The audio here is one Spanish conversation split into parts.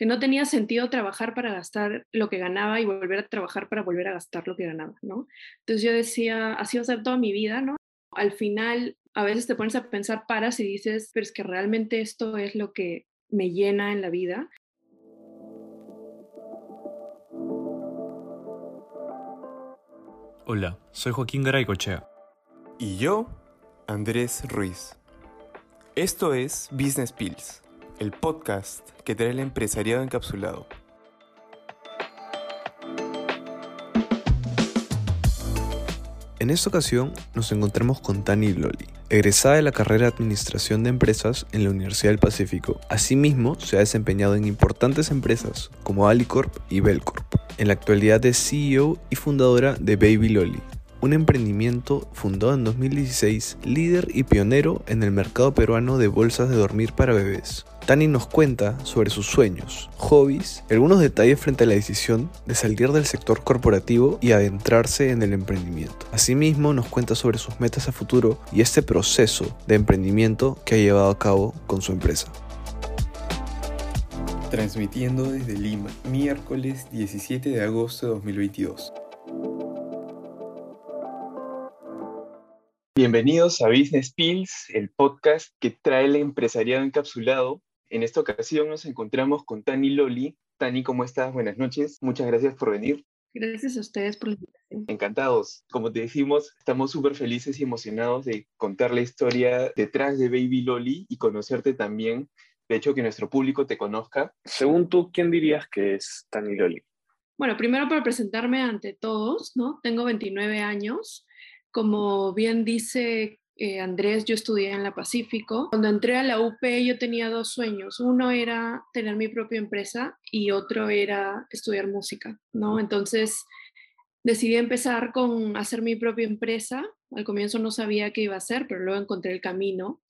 que no tenía sentido trabajar para gastar lo que ganaba y volver a trabajar para volver a gastar lo que ganaba, ¿no? Entonces yo decía, así va a ser toda mi vida, ¿no? Al final, a veces te pones a pensar, paras y dices, pero es que realmente esto es lo que me llena en la vida. Hola, soy Joaquín Garaycochea. Y yo, Andrés Ruiz. Esto es Business Pills el podcast que trae el empresariado encapsulado. En esta ocasión nos encontramos con Tani Loli, egresada de la carrera de Administración de Empresas en la Universidad del Pacífico. Asimismo, se ha desempeñado en importantes empresas como Alicorp y Belcorp. En la actualidad es CEO y fundadora de Baby Loli, un emprendimiento fundado en 2016, líder y pionero en el mercado peruano de bolsas de dormir para bebés. Tani nos cuenta sobre sus sueños, hobbies, algunos detalles frente a la decisión de salir del sector corporativo y adentrarse en el emprendimiento. Asimismo, nos cuenta sobre sus metas a futuro y este proceso de emprendimiento que ha llevado a cabo con su empresa. Transmitiendo desde Lima, miércoles 17 de agosto de 2022. Bienvenidos a Business Pills, el podcast que trae el empresariado encapsulado en esta ocasión nos encontramos con Tani Loli. Tani, ¿cómo estás? Buenas noches. Muchas gracias por venir. Gracias a ustedes por la invitación. Encantados. Como te decimos, estamos súper felices y emocionados de contar la historia detrás de Baby Loli y conocerte también. De hecho, que nuestro público te conozca. Según tú, ¿quién dirías que es Tani Loli? Bueno, primero para presentarme ante todos, ¿no? Tengo 29 años. Como bien dice eh, Andrés, yo estudié en la Pacífico. Cuando entré a la UP yo tenía dos sueños. Uno era tener mi propia empresa y otro era estudiar música, ¿no? Entonces decidí empezar con hacer mi propia empresa. Al comienzo no sabía qué iba a hacer, pero luego encontré el camino.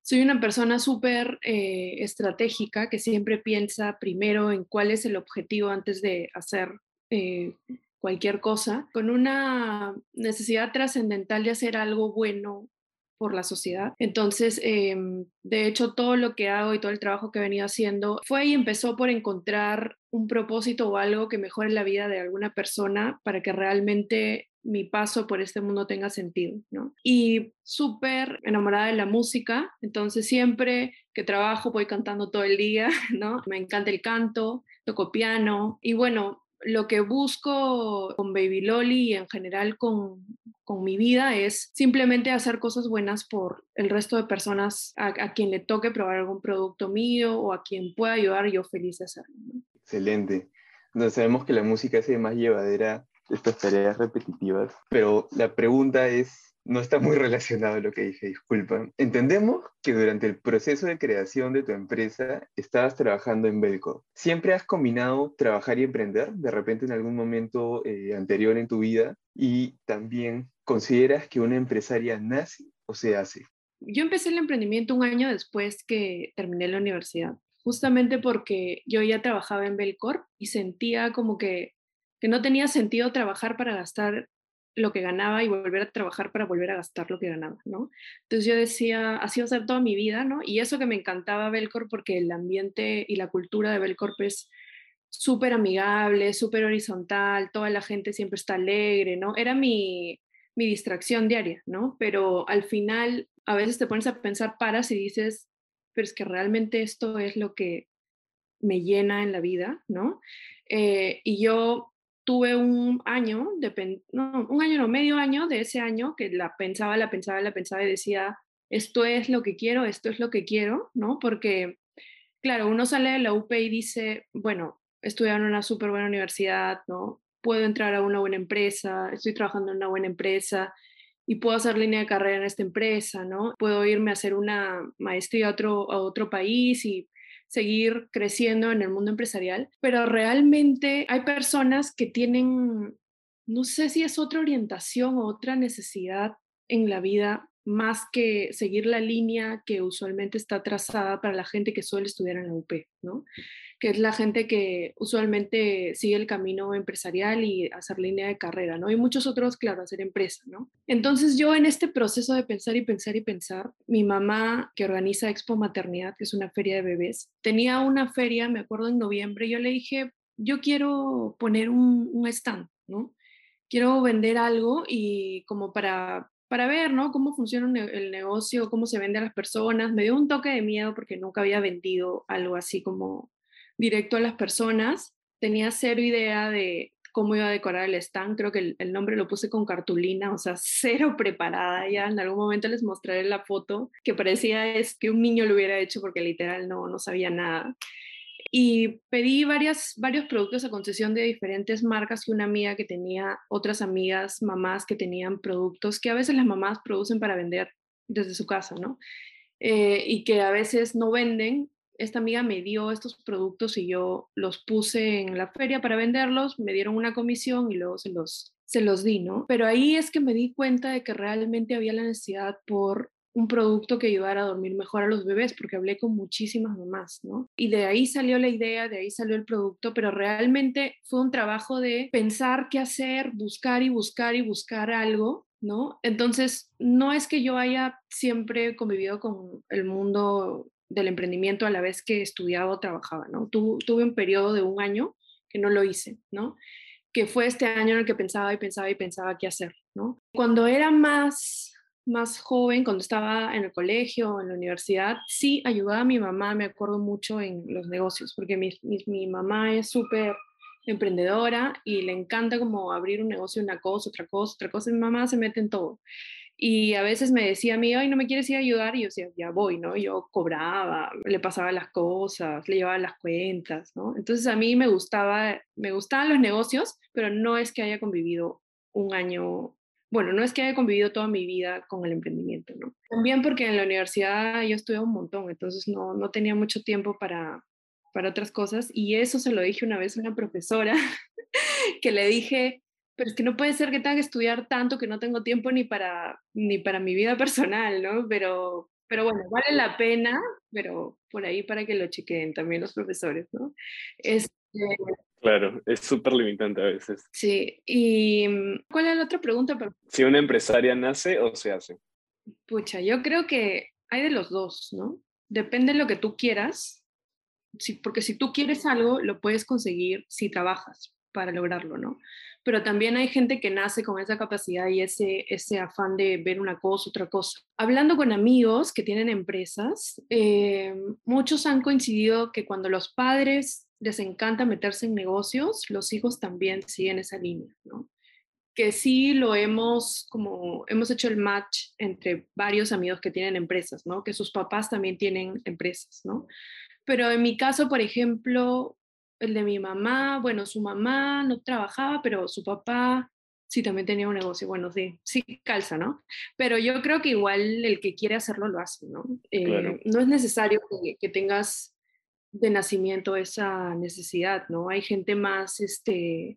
Soy una persona súper eh, estratégica que siempre piensa primero en cuál es el objetivo antes de hacer eh, cualquier cosa, con una necesidad trascendental de hacer algo bueno por la sociedad. Entonces, em, de hecho, todo lo que hago y todo el trabajo que he venido haciendo fue y empezó por encontrar un propósito o algo que mejore la vida de alguna persona para que realmente mi paso por este mundo tenga sentido, ¿no? Y súper enamorada de la música, entonces siempre que trabajo voy cantando todo el día, ¿no? Me encanta el canto, toco piano y bueno, lo que busco con Baby Loli y en general con, mi vida es simplemente hacer cosas buenas por el resto de personas a, quien le toque probar algún producto mío o a quien pueda ayudar, yo feliz de hacerlo. Excelente. Sabemos que la música hace más llevadera estas tareas repetitivas, pero la pregunta es, no está muy relacionado lo que dije, disculpa. Entendemos que durante el proceso de creación de tu empresa estabas trabajando en Belco. ¿Siempre has combinado trabajar y emprender de repente en algún momento eh, anterior en tu vida? Y también, ¿consideras que una empresaria nace o se hace? Yo empecé el emprendimiento un año después que terminé la universidad, justamente porque yo ya trabajaba en Belcorp y sentía como que, que no tenía sentido trabajar para gastar lo que ganaba y volver a trabajar para volver a gastar lo que ganaba, ¿no? Entonces yo decía, así va a ser toda mi vida, ¿no? Y eso que me encantaba Belcorp porque el ambiente y la cultura de Belcorp es súper amigable, súper horizontal, toda la gente siempre está alegre, ¿no? Era mi, mi distracción diaria, ¿no? Pero al final a veces te pones a pensar, paras y dices, pero es que realmente esto es lo que me llena en la vida, ¿no? Eh, y yo tuve un año, no, un año no, medio año de ese año que la pensaba, la pensaba, la pensaba y decía, esto es lo que quiero, esto es lo que quiero, ¿no? Porque, claro, uno sale de la UP y dice, bueno, estudiar en una súper buena universidad, ¿no? Puedo entrar a una buena empresa, estoy trabajando en una buena empresa y puedo hacer línea de carrera en esta empresa, ¿no? Puedo irme a hacer una maestría a otro, a otro país y seguir creciendo en el mundo empresarial, pero realmente hay personas que tienen, no sé si es otra orientación o otra necesidad en la vida más que seguir la línea que usualmente está trazada para la gente que suele estudiar en la UP, ¿no? que es la gente que usualmente sigue el camino empresarial y hacer línea de carrera, ¿no? Y muchos otros, claro, hacer empresa, ¿no? Entonces yo en este proceso de pensar y pensar y pensar, mi mamá que organiza Expo Maternidad, que es una feria de bebés, tenía una feria, me acuerdo en noviembre, yo le dije, yo quiero poner un, un stand, ¿no? Quiero vender algo y como para para ver, ¿no? Cómo funciona el negocio, cómo se vende a las personas. Me dio un toque de miedo porque nunca había vendido algo así como directo a las personas. Tenía cero idea de cómo iba a decorar el stand. Creo que el, nombre lo puse con cartulina, o sea, cero preparada. Ya en algún momento les mostraré la foto que parecía es que un niño lo hubiera hecho porque literal no, no sabía nada. Y pedí varias, varios productos a concesión de diferentes marcas y una amiga que tenía otras amigas, mamás que tenían productos que a veces las mamás producen para vender desde su casa, ¿no? Eh, y que a veces no venden. Esta amiga me dio estos productos y yo los puse en la feria para venderlos, me dieron una comisión y luego se los, se los di, ¿no? Pero ahí es que me di cuenta de que realmente había la necesidad por un producto que ayudara a dormir mejor a los bebés, porque hablé con muchísimas mamás, ¿no? Y de ahí salió la idea, de ahí salió el producto, pero realmente fue un trabajo de pensar qué hacer, buscar y buscar y buscar algo, ¿no? Entonces, no es que yo haya siempre convivido con el mundo del emprendimiento a la vez que estudiaba o trabajaba, ¿no? tuve un periodo de un año que no lo hice, ¿no? Que fue este año en el que pensaba y pensaba y pensaba qué hacer, ¿no? Cuando era más más joven, cuando estaba en el colegio, en la universidad, sí ayudaba a mi mamá, me acuerdo mucho en los negocios, porque mi, mi, mamá es súper emprendedora y le encanta como abrir un negocio, una cosa, otra cosa, otra cosa. Mi mamá se mete en todo. Y a veces me decía a mí, ay, no me quieres ir a ayudar. Y yo decía, ya voy, ¿no? Yo cobraba, le pasaba las cosas, le llevaba las cuentas, ¿no? Entonces a mí me gustaba, me gustaban los negocios, pero no es que haya convivido un año bueno, no es que haya convivido toda mi vida con el emprendimiento, ¿no? También porque en la universidad yo estudié un montón, entonces no, no tenía mucho tiempo para, para otras cosas y eso se lo dije una vez a una profesora que le dije, pero es que no puede ser que tenga que estudiar tanto que no tengo tiempo ni para, ni para mi vida personal, ¿no? Pero, pero bueno, vale la pena, pero por ahí para que lo chequeen también los profesores, ¿no? Este, Claro, es súper limitante a veces. Sí, y mm, ¿cuál es la otra pregunta? Si una empresaria nace o se hace. Pucha, yo creo que hay de los dos, ¿no? Depende de lo que tú quieras, sí, porque si tú quieres algo, lo puedes conseguir si trabajas para lograrlo, ¿no? Pero también hay gente que nace con esa capacidad y ese, ese afán de ver una cosa, otra cosa. Hablando con amigos que tienen empresas, eh, muchos han coincidido que cuando los padres les encanta meterse en negocios, los hijos también siguen esa línea, ¿no? Que sí lo hemos, como hemos hecho el match entre varios amigos que tienen empresas, ¿no? Que sus papás también tienen empresas, ¿no? Pero en mi caso, por ejemplo, el de mi mamá, bueno, su mamá no trabajaba, pero su papá sí también tenía un negocio. Bueno, sí, sí calza, ¿no? Pero yo creo que igual el que quiere hacerlo lo hace, ¿no? Eh, no es necesario que, que tengas de nacimiento esa necesidad, ¿no? Hay gente más, este,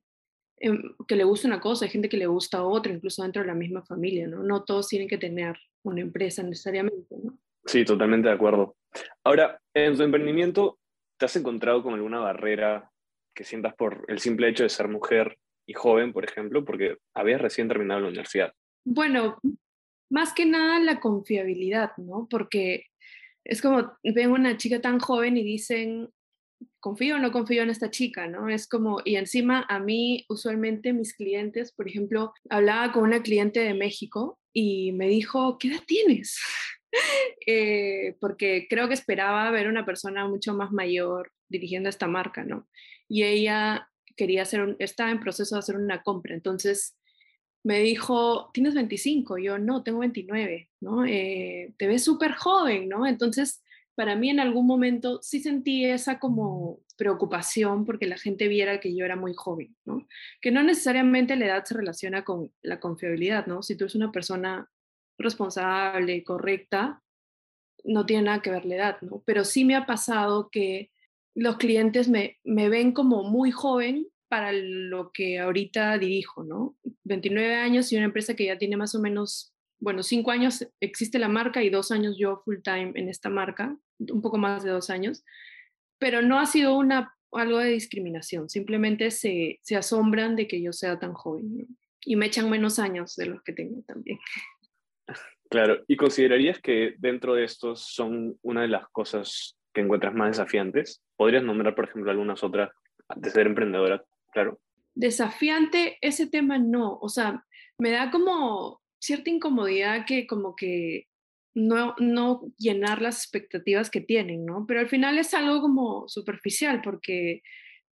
em, que le gusta una cosa, hay gente que le gusta otra, incluso dentro de la misma familia, ¿no? No todos tienen que tener una empresa necesariamente, ¿no? Sí, totalmente de acuerdo. Ahora, en tu emprendimiento, ¿te has encontrado con alguna barrera que sientas por el simple hecho de ser mujer y joven, por ejemplo, porque habías recién terminado la universidad? Bueno, más que nada la confiabilidad, ¿no? Porque es como ven una chica tan joven y dicen, confío o no confío en esta chica, ¿no? Es como, y encima a mí usualmente mis clientes, por ejemplo, hablaba con una cliente de México y me dijo, ¿qué edad tienes? Eh, porque creo que esperaba ver una persona mucho más mayor dirigiendo esta marca, ¿no? Y ella quería hacer, estaba en proceso de hacer una compra, entonces me dijo, ¿tienes 25? Yo, no, tengo 29, ¿no? Eh, te ves súper joven, ¿no? Entonces, para mí en algún momento sí sentí esa como preocupación porque la gente viera que yo era muy joven, ¿no? Que no necesariamente la edad se relaciona con la confiabilidad, ¿no? Si tú eres una persona responsable, correcta, no tiene nada que ver la edad, ¿no? Pero sí me ha pasado que los clientes me, me ven como muy joven para lo que ahorita dirijo, ¿no? 29 años y una empresa que ya tiene más o menos, bueno, cinco años existe la marca y dos años yo full time en esta marca, un poco más de dos años. pero no ha sido una, algo de discriminación, simplemente se, se asombran de que yo sea tan joven y me echan menos años de los que tengo también. Claro, ¿y considerarías que dentro de estos son una de las cosas que encuentras más desafiantes? ¿Podrías nombrar, por ejemplo, algunas otras de ser emprendedora? Claro. Desafiante, ese tema no, o sea, me da como cierta incomodidad que como que no, no llenar las expectativas que tienen, ¿no? Pero al final es algo como superficial porque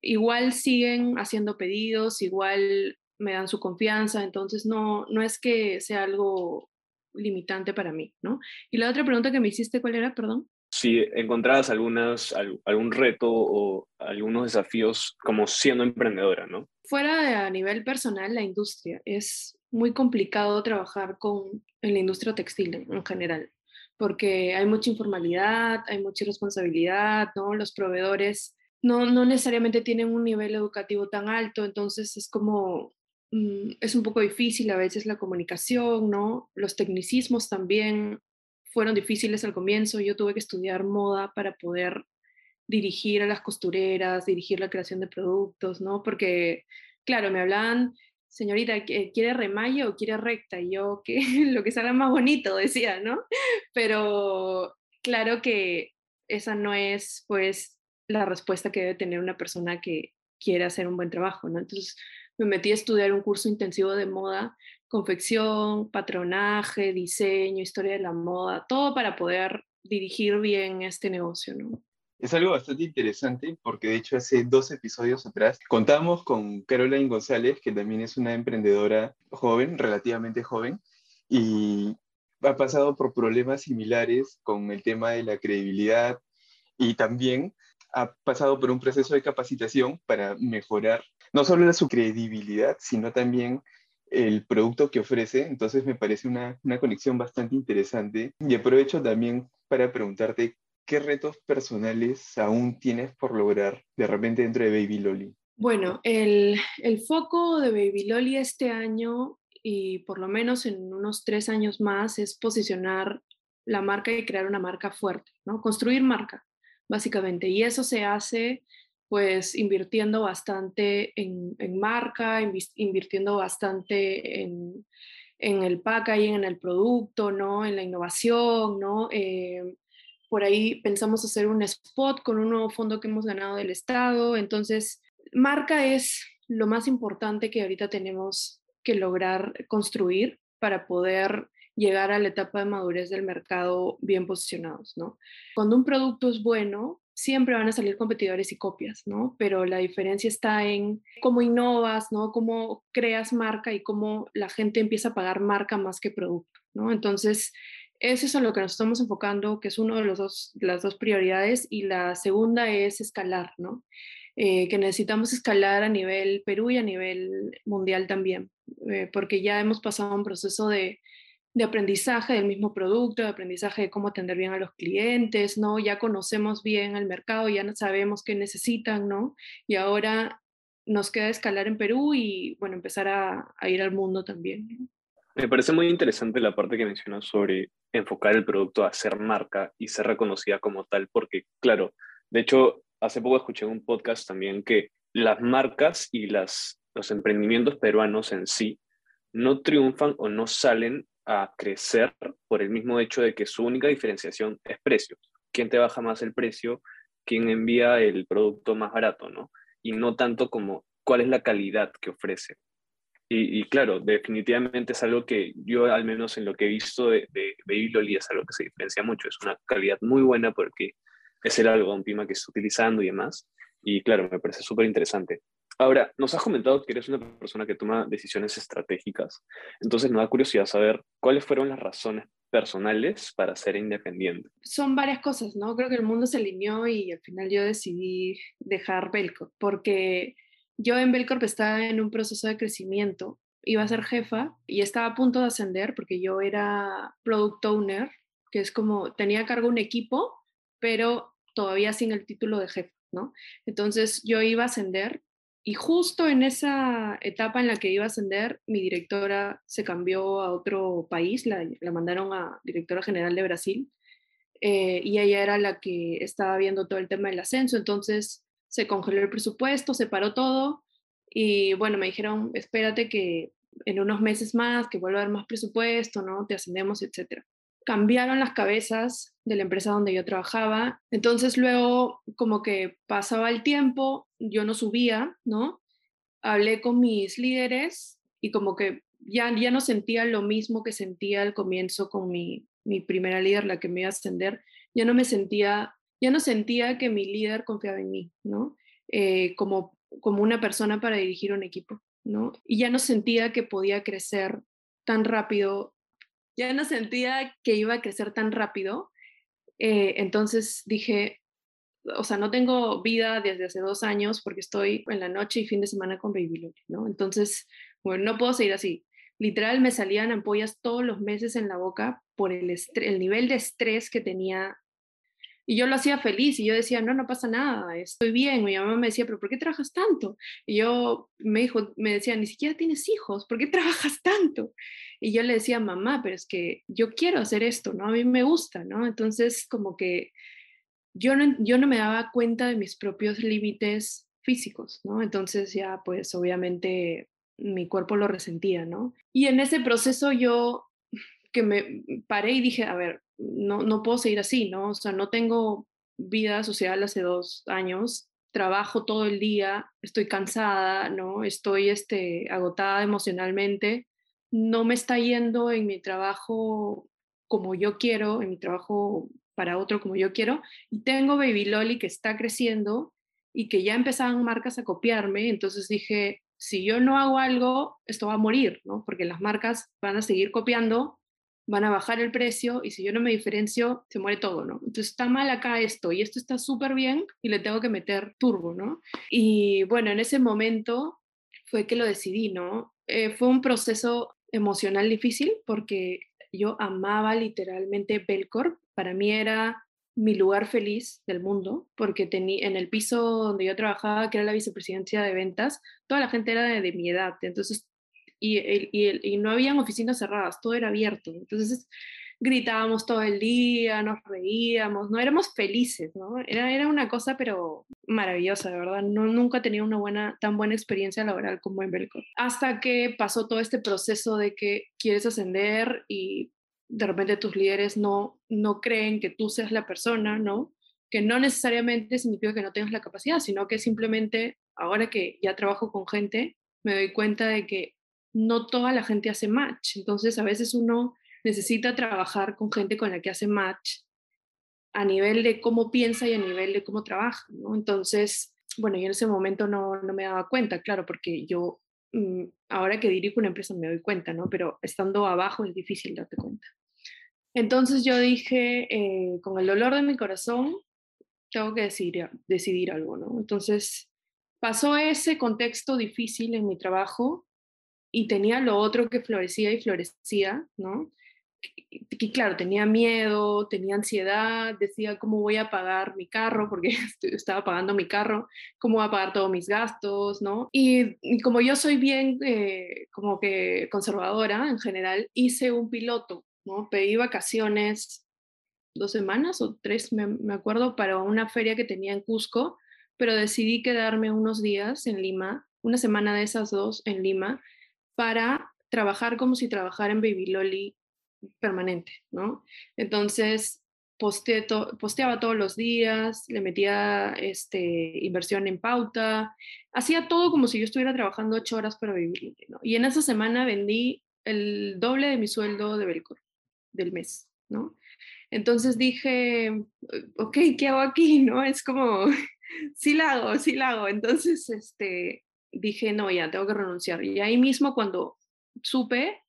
igual siguen haciendo pedidos, igual me dan su confianza, entonces no, no es que sea algo limitante para mí, ¿no? Y la otra pregunta que me hiciste, ¿cuál era? Perdón. Si encontrabas algunas, algún reto o algunos desafíos como siendo emprendedora, ¿no? Fuera de a nivel personal, la industria es muy complicado trabajar con, en la industria textil en general, porque hay mucha informalidad, hay mucha irresponsabilidad, ¿no? Los proveedores no, no necesariamente tienen un nivel educativo tan alto, entonces es como es un poco difícil a veces la comunicación, ¿no? Los tecnicismos también fueron difíciles al comienzo. Yo tuve que estudiar moda para poder dirigir a las costureras, dirigir la creación de productos, ¿no? Porque, claro, me hablaban, señorita, ¿quiere remalle o quiere recta? Y yo, que lo que salga más bonito, decía, ¿no? Pero claro que esa no es, pues, la respuesta que debe tener una persona que quiere hacer un buen trabajo, ¿no? Entonces, me metí a estudiar un curso intensivo de moda, confección, patronaje, diseño, historia de la moda, todo para poder dirigir bien este negocio, ¿no? Es algo bastante interesante porque de hecho hace dos episodios atrás contamos con Caroline González, que también es una emprendedora joven, relativamente joven, y ha pasado por problemas similares con el tema de la credibilidad y también ha pasado por un proceso de capacitación para mejorar no solo su credibilidad, sino también el producto que ofrece. Entonces me parece una, una conexión bastante interesante. Y aprovecho también para preguntarte qué retos personales aún tienes por lograr de repente dentro de Baby Loli. Bueno, el, el foco de Baby Loli este año y por lo menos en unos tres años más es posicionar la marca y crear una marca fuerte, ¿no? Construir marca básicamente. Y eso se hace pues invirtiendo bastante en, en marca, invirtiendo bastante en, en, el packaging, en el producto, ¿no? En la innovación, ¿no? Eh, por ahí pensamos hacer un spot con un nuevo fondo que hemos ganado del Estado. Entonces, marca es lo más importante que ahorita tenemos que lograr construir para poder llegar a la etapa de madurez del mercado bien posicionados, ¿no? Cuando un producto es bueno, siempre van a salir competidores y copias, ¿no? Pero la diferencia está en cómo innovas, ¿no? Cómo creas marca y cómo la gente empieza a pagar marca más que producto, ¿no? Entonces, eso es a lo que nos estamos enfocando, que es una de, los dos, las dos prioridades, y la segunda es escalar, ¿no? Eh, que necesitamos escalar a nivel Perú y a nivel mundial también, eh, porque ya hemos pasado un proceso de de aprendizaje del mismo producto, de aprendizaje de cómo atender bien a los clientes, ¿no? Ya conocemos bien el mercado, ya sabemos qué necesitan, ¿no? Y ahora nos queda escalar en Perú y, bueno, empezar a, ir al mundo también. Me parece muy interesante la parte que mencionas sobre enfocar el producto a ser marca y ser reconocida como tal, porque, claro, de hecho, hace poco escuché un podcast también que las marcas y las, los emprendimientos peruanos en sí no triunfan o no salen a crecer por el mismo hecho de que su única diferenciación es precio. ¿Quién te baja más el precio? ¿Quién envía el producto más barato? ¿no? Y no tanto como cuál es la calidad que ofrece. Y, claro, definitivamente es algo que yo, al menos en lo que he visto de, de Loli, es algo que se diferencia mucho. Es una calidad muy buena porque es el algodón pima que está utilizando y demás. Y claro, me parece súper interesante. Ahora, nos has comentado que eres una persona que toma decisiones estratégicas, entonces nos da curiosidad saber cuáles fueron las razones personales para ser independiente. Son varias cosas, ¿no? Creo que el mundo se alineó y al final yo decidí dejar Belcorp, porque yo en Belcorp estaba en un proceso de crecimiento, iba a ser jefa y estaba a punto de ascender porque yo era product owner, que es como tenía a cargo un equipo, pero todavía sin el título de jefa, ¿no? Entonces yo iba a ascender y justo en esa etapa en la que iba a ascender, mi directora se cambió a otro país, la, mandaron a directora general de Brasil. eh, y ella era la que estaba viendo todo el tema del ascenso, entonces se congeló el presupuesto, se paró todo y bueno, me dijeron, espérate que en unos meses más, que vuelva a haber más presupuesto, ¿no? Te ascendemos, etcétera. Cambiaron las cabezas de la empresa donde yo trabajaba, entonces luego como que pasaba el tiempo, yo no subía, ¿no? Hablé con mis líderes y como que ya, ya no sentía lo mismo que sentía al comienzo con mi, mi primera líder, la que me iba a ascender, ya no me sentía, ya no sentía que mi líder confiaba en mí, ¿no? Eh, como, como una persona para dirigir un equipo, ¿no? Y ya no sentía que podía crecer tan rápido, ya no sentía que iba a crecer tan rápido. Eh, entonces dije, o sea, no tengo vida desde hace dos años porque estoy en la noche y fin de semana con Baby ¿no? Entonces, bueno, no puedo seguir así. Literal, me salían ampollas todos los meses en la boca por el, el nivel de estrés que tenía. Y yo lo hacía feliz y yo decía, no, no pasa nada, estoy bien. Mi mamá me decía, pero ¿por qué trabajas tanto? Y yo me dijo, me decía, ni siquiera tienes hijos, ¿por qué trabajas tanto? Y yo le decía, mamá, pero es que yo quiero hacer esto, ¿no? A mí me gusta, ¿no? Entonces, como que yo no, yo no me daba cuenta de mis propios límites físicos, ¿no? Entonces ya, pues obviamente mi cuerpo lo resentía, ¿no? Y en ese proceso yo que me paré y dije, a ver, no, no puedo seguir así, ¿no? O sea, no tengo vida social hace dos años, trabajo todo el día, estoy cansada, ¿no? Estoy este, agotada emocionalmente, no me está yendo en mi trabajo como yo quiero, en mi trabajo para otro como yo quiero, y tengo Baby Loli que está creciendo y que ya empezaban marcas a copiarme, entonces dije, si yo no hago algo, esto va a morir, ¿no? Porque las marcas van a seguir copiando, van a bajar el precio y si yo no me diferencio, se muere todo, ¿no? Entonces está mal acá esto y esto está súper bien y le tengo que meter turbo, ¿no? Y bueno, en ese momento fue que lo decidí, ¿no? Eh, fue un proceso emocional difícil porque yo amaba literalmente Belcorp. Para mí era mi lugar feliz del mundo, porque tenía en el piso donde yo trabajaba, que era la vicepresidencia de ventas, toda la gente era de, mi edad, entonces, y, y, y, no habían oficinas cerradas, todo era abierto, entonces gritábamos todo el día, nos reíamos, no éramos felices, ¿no? Era, era una cosa, pero maravillosa, de verdad. No, nunca tenía una buena, tan buena experiencia laboral como en Belco. Hasta que pasó todo este proceso de que quieres ascender y de repente tus líderes no, no creen que tú seas la persona, ¿no? Que no necesariamente significa que no tengas la capacidad, sino que simplemente ahora que ya trabajo con gente, me doy cuenta de que no toda la gente hace match. Entonces, a veces uno necesita trabajar con gente con la que hace match a nivel de cómo piensa y a nivel de cómo trabaja, ¿no? Entonces, bueno, yo en ese momento no, no me daba cuenta, claro, porque yo mm, ahora que dirijo una empresa me doy cuenta, ¿no? Pero estando abajo es difícil darte cuenta. Entonces yo dije, eh, con el dolor de mi corazón, tengo que decidir, decidir algo, ¿no? Entonces pasó ese contexto difícil en mi trabajo y tenía lo otro que florecía y florecía, ¿no? Y claro, tenía miedo, tenía ansiedad, decía cómo voy a pagar mi carro, porque estaba pagando mi carro, cómo voy a pagar todos mis gastos, ¿no? Y, como yo soy bien eh, como que conservadora en general, hice un piloto ¿no? Pedí vacaciones dos semanas o tres, me, acuerdo, para una feria que tenía en Cusco, pero decidí quedarme unos días en Lima, una semana de esas dos en Lima, para trabajar como si trabajara en Baby Loli permanente, ¿no? Entonces, posteaba todos los días, le metía este, inversión en pauta, hacía todo como si yo estuviera trabajando ocho horas para vivir, ¿no? Y en esa semana vendí el doble de mi sueldo de Belcor del mes, ¿no? Entonces dije, ok, ¿qué hago aquí? ¿No? Es como, sí la hago, sí la hago. Entonces, este, dije, no, ya, tengo que renunciar. Y ahí mismo cuando supe,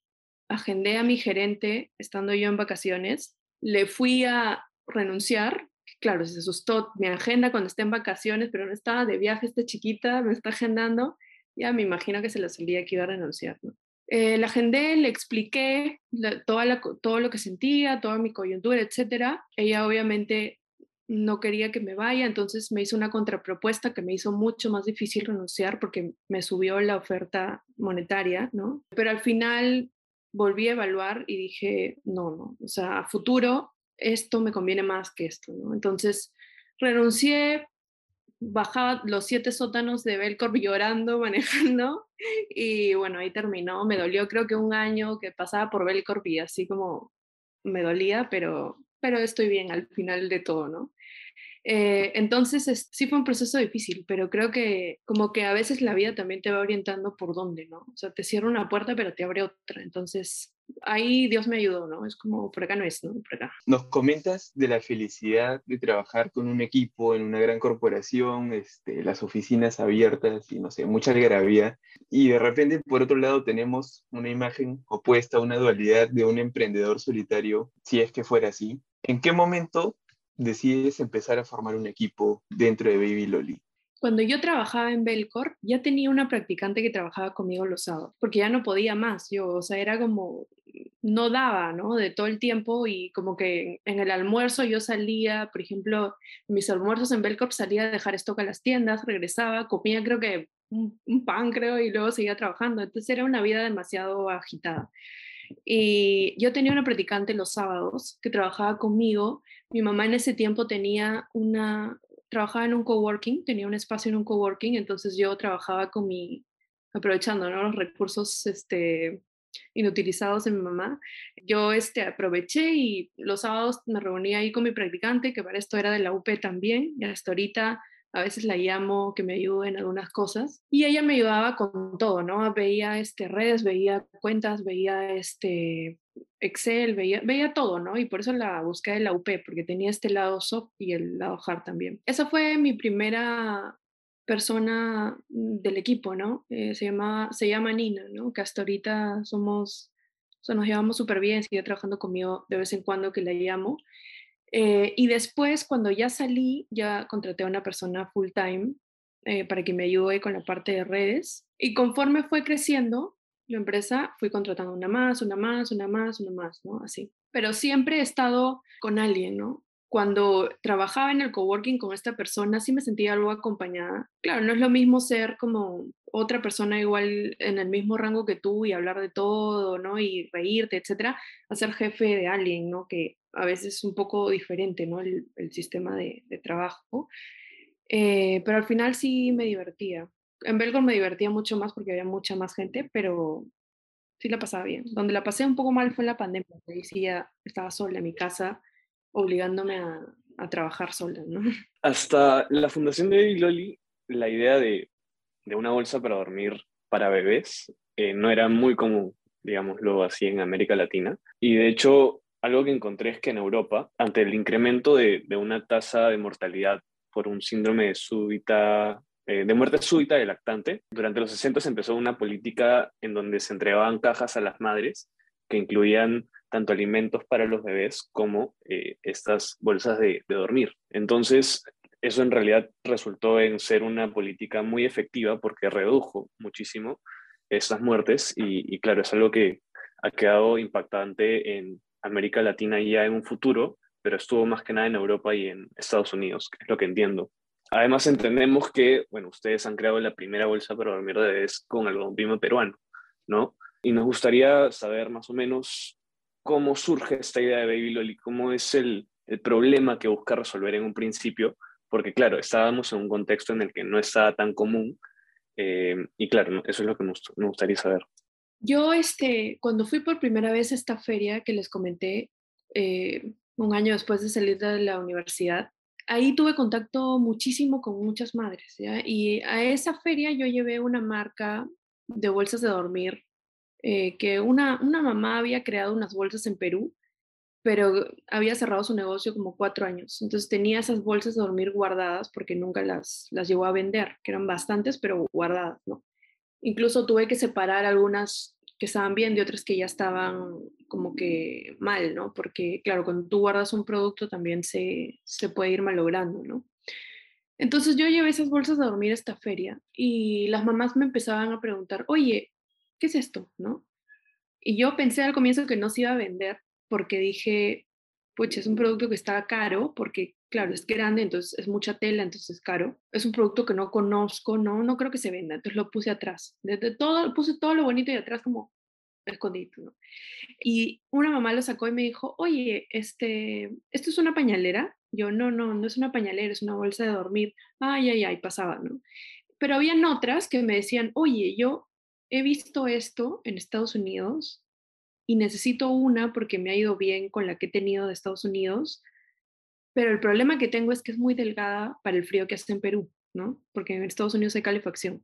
agendé a mi gerente, estando yo en vacaciones, le fui a renunciar. Claro, se asustó mi agenda cuando esté en vacaciones, pero no estaba de viaje esta chiquita, me está agendando. Ya me imagino que se lo salía que iba a renunciar, ¿no? Eh, la agendé, le expliqué toda todo lo que sentía, toda mi coyuntura, etc. Ella obviamente no quería que me vaya, entonces me hizo una contrapropuesta que me hizo mucho más difícil renunciar porque me subió la oferta monetaria, ¿no? Pero al final volví a evaluar y dije, no, no, o sea, futuro esto me conviene más que esto, ¿no? Entonces renuncié, bajaba los siete sótanos de Belcorp llorando, manejando, y bueno, ahí terminó. Me dolió creo que un año que pasaba por Belcorp y así como me dolía, pero, pero estoy bien al final de todo, ¿no? Eh, entonces, sí fue un proceso difícil, pero creo que como que a veces la vida también te va orientando por dónde, ¿no? O sea, te cierra una puerta, pero te abre otra. Entonces, ahí Dios me ayudó, ¿no? Es como, por acá no es, ¿no? Por acá. Nos comentas de la felicidad de trabajar con un equipo en una gran corporación, este, las oficinas abiertas y no sé, mucha algarabía. Y de repente, por otro lado, tenemos una imagen opuesta, una dualidad de un emprendedor solitario, si es que fuera así. ¿En qué momento decides empezar a formar un equipo dentro de Baby Loli? Cuando yo trabajaba en Belcor, ya tenía una practicante que trabajaba conmigo los sábados, porque ya no podía más. Yo, o sea, era como, no daba, ¿no? De todo el tiempo y como que en el almuerzo yo salía, por ejemplo, mis almuerzos en Belcorp salía a dejar a las tiendas, regresaba, comía creo que un, un, y luego seguía trabajando. Entonces era una vida demasiado agitada. Y yo tenía una practicante los sábados que trabajaba conmigo. Mi mamá en ese tiempo tenía una, trabajaba en un coworking, tenía un espacio en un coworking, entonces yo trabajaba con mi, aprovechando ¿no? los recursos este, inutilizados de mi mamá. Yo este, aproveché y los sábados me reunía ahí con mi practicante, que para esto era de la UP también, y hasta ahorita a veces la llamo que me ayude en algunas cosas y ella me ayudaba con todo, ¿no? Veía este, redes, veía cuentas, veía este, Excel, veía, veía todo, ¿no? Y por eso la busqué de la UP, porque tenía este lado soft y el lado hard también. Esa fue mi primera persona del equipo, ¿no? Eh, se, llama, se llama Nina, ¿no? Que hasta ahorita somos, o sea, nos llevamos súper bien, sigue trabajando conmigo de vez en cuando que la llamo. Eh, y después, cuando ya salí, ya contraté a una persona full time eh, para que me ayude con la parte de redes. Y conforme fue creciendo la empresa, fui contratando una más, una más, una más, una más, ¿no? Así. Pero siempre he estado con alguien, ¿no? Cuando trabajaba en el coworking con esta persona, sí me sentía algo acompañada. Claro, no es lo mismo ser como otra persona igual en el mismo rango que tú y hablar de todo, ¿no? Y reírte, etcétera, a ser jefe de alguien, ¿no? Que a veces es un poco diferente, ¿no? El, sistema de, trabajo. Eh, pero al final sí me divertía. En Belgor me divertía mucho más porque había mucha más gente, pero sí la pasaba bien. Donde la pasé un poco mal fue en la pandemia. Ahí sí ya estaba sola en mi casa, obligándome a, a trabajar sola, ¿no? Hasta la fundación de Loli, la idea de, de una bolsa para dormir para bebés eh, no era muy común, digámoslo así, en América Latina. Y de hecho, algo que encontré es que en Europa, ante el incremento de, una tasa de mortalidad por un síndrome de eh, de muerte súbita de lactante. Durante los 60 se empezó una política en donde se entregaban cajas a las madres que incluían tanto alimentos para los bebés como eh, estas bolsas de, dormir. Entonces, eso en realidad resultó en ser una política muy efectiva porque redujo muchísimo esas muertes y, y claro, es algo que ha quedado impactante en, América Latina ya en un futuro, pero estuvo más que nada en Europa y en Estados Unidos, que es lo que entiendo. Además entendemos que, bueno, ustedes han creado la primera bolsa para dormir de bebés con algodón primo peruano, ¿no? Y nos gustaría saber más o menos cómo surge esta idea de Baby Loli, cómo es el, el problema que busca resolver en un principio, porque claro, estábamos en un contexto en el que no estaba tan común, eh, y claro, eso es lo que nos gustaría saber. Yo, este, cuando fui por primera vez a esta feria que les comenté, eh, un año después de salir de la universidad, ahí tuve contacto muchísimo con muchas madres, Y a esa feria yo llevé una marca de bolsas de dormir, eh, que una, una mamá había creado unas bolsas en Perú, pero había cerrado su negocio como cuatro años. Entonces tenía esas bolsas de dormir guardadas porque nunca las, las llegó a vender, que eran bastantes, pero guardadas, ¿no? Incluso tuve que separar algunas que estaban bien de otras que ya estaban como que mal, ¿no? Porque, claro, cuando tú guardas un producto también se, se puede ir malogrando, ¿no? Entonces yo llevé esas bolsas a dormir a esta feria y las mamás me empezaban a preguntar, oye, ¿qué es esto? ¿No? Y yo pensé al comienzo que no se iba a vender porque dije, pues es un producto que está caro porque, claro, es grande, entonces es mucha tela, entonces es caro. Es un producto que no conozco, no, no creo que se venda, entonces lo puse atrás. Desde todo, puse todo lo bonito y atrás como, escondidito, ¿no? Y una mamá lo sacó y me dijo, oye, este, ¿esto es una pañalera? Yo, no, no, no es una pañalera, es una bolsa de dormir. Ay, ay, ay, pasaba, ¿no? Pero habían otras que me decían, oye, yo he visto esto en Estados Unidos y necesito una porque me ha ido bien con la que he tenido de Estados Unidos, pero el problema que tengo es que es muy delgada para el frío que hace en Perú, ¿no? Porque en Estados Unidos hay calefacción.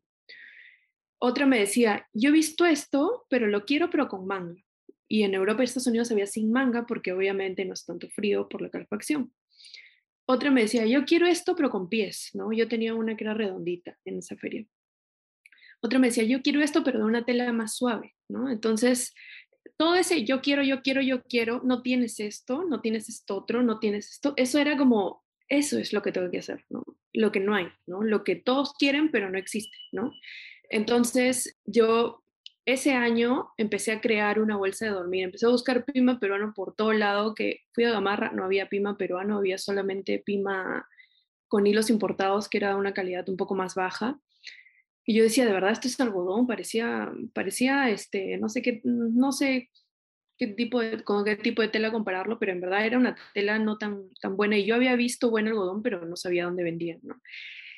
Otra me decía, yo he visto esto, pero lo quiero pero con manga. Y en Europa y Estados Unidos había sin manga porque obviamente no es tanto frío por la calefacción. Otra me decía, yo quiero esto pero con pies, ¿no? Yo tenía una que era redondita en esa feria. Otra me decía, yo quiero esto pero de una tela más suave, ¿no? Entonces, todo ese yo quiero, yo quiero, yo quiero, no tienes esto, no tienes esto otro, no tienes esto, eso era como, eso es lo que tengo que hacer, ¿no? Lo que no hay, ¿no? Lo que todos quieren pero no existe, ¿no? Entonces yo ese año empecé a crear una bolsa de dormir, empecé a buscar pima peruano por todo lado, que fui a Gamarra, no había pima peruano, había solamente pima con hilos importados que era una calidad un poco más baja. Y yo decía, de verdad, esto es algodón, parecía, parecía, este, no sé qué, no sé qué tipo de, con qué tipo de tela compararlo, pero en verdad era una tela no tan, tan buena. Y yo había visto buen algodón, pero no sabía dónde vendían, ¿no?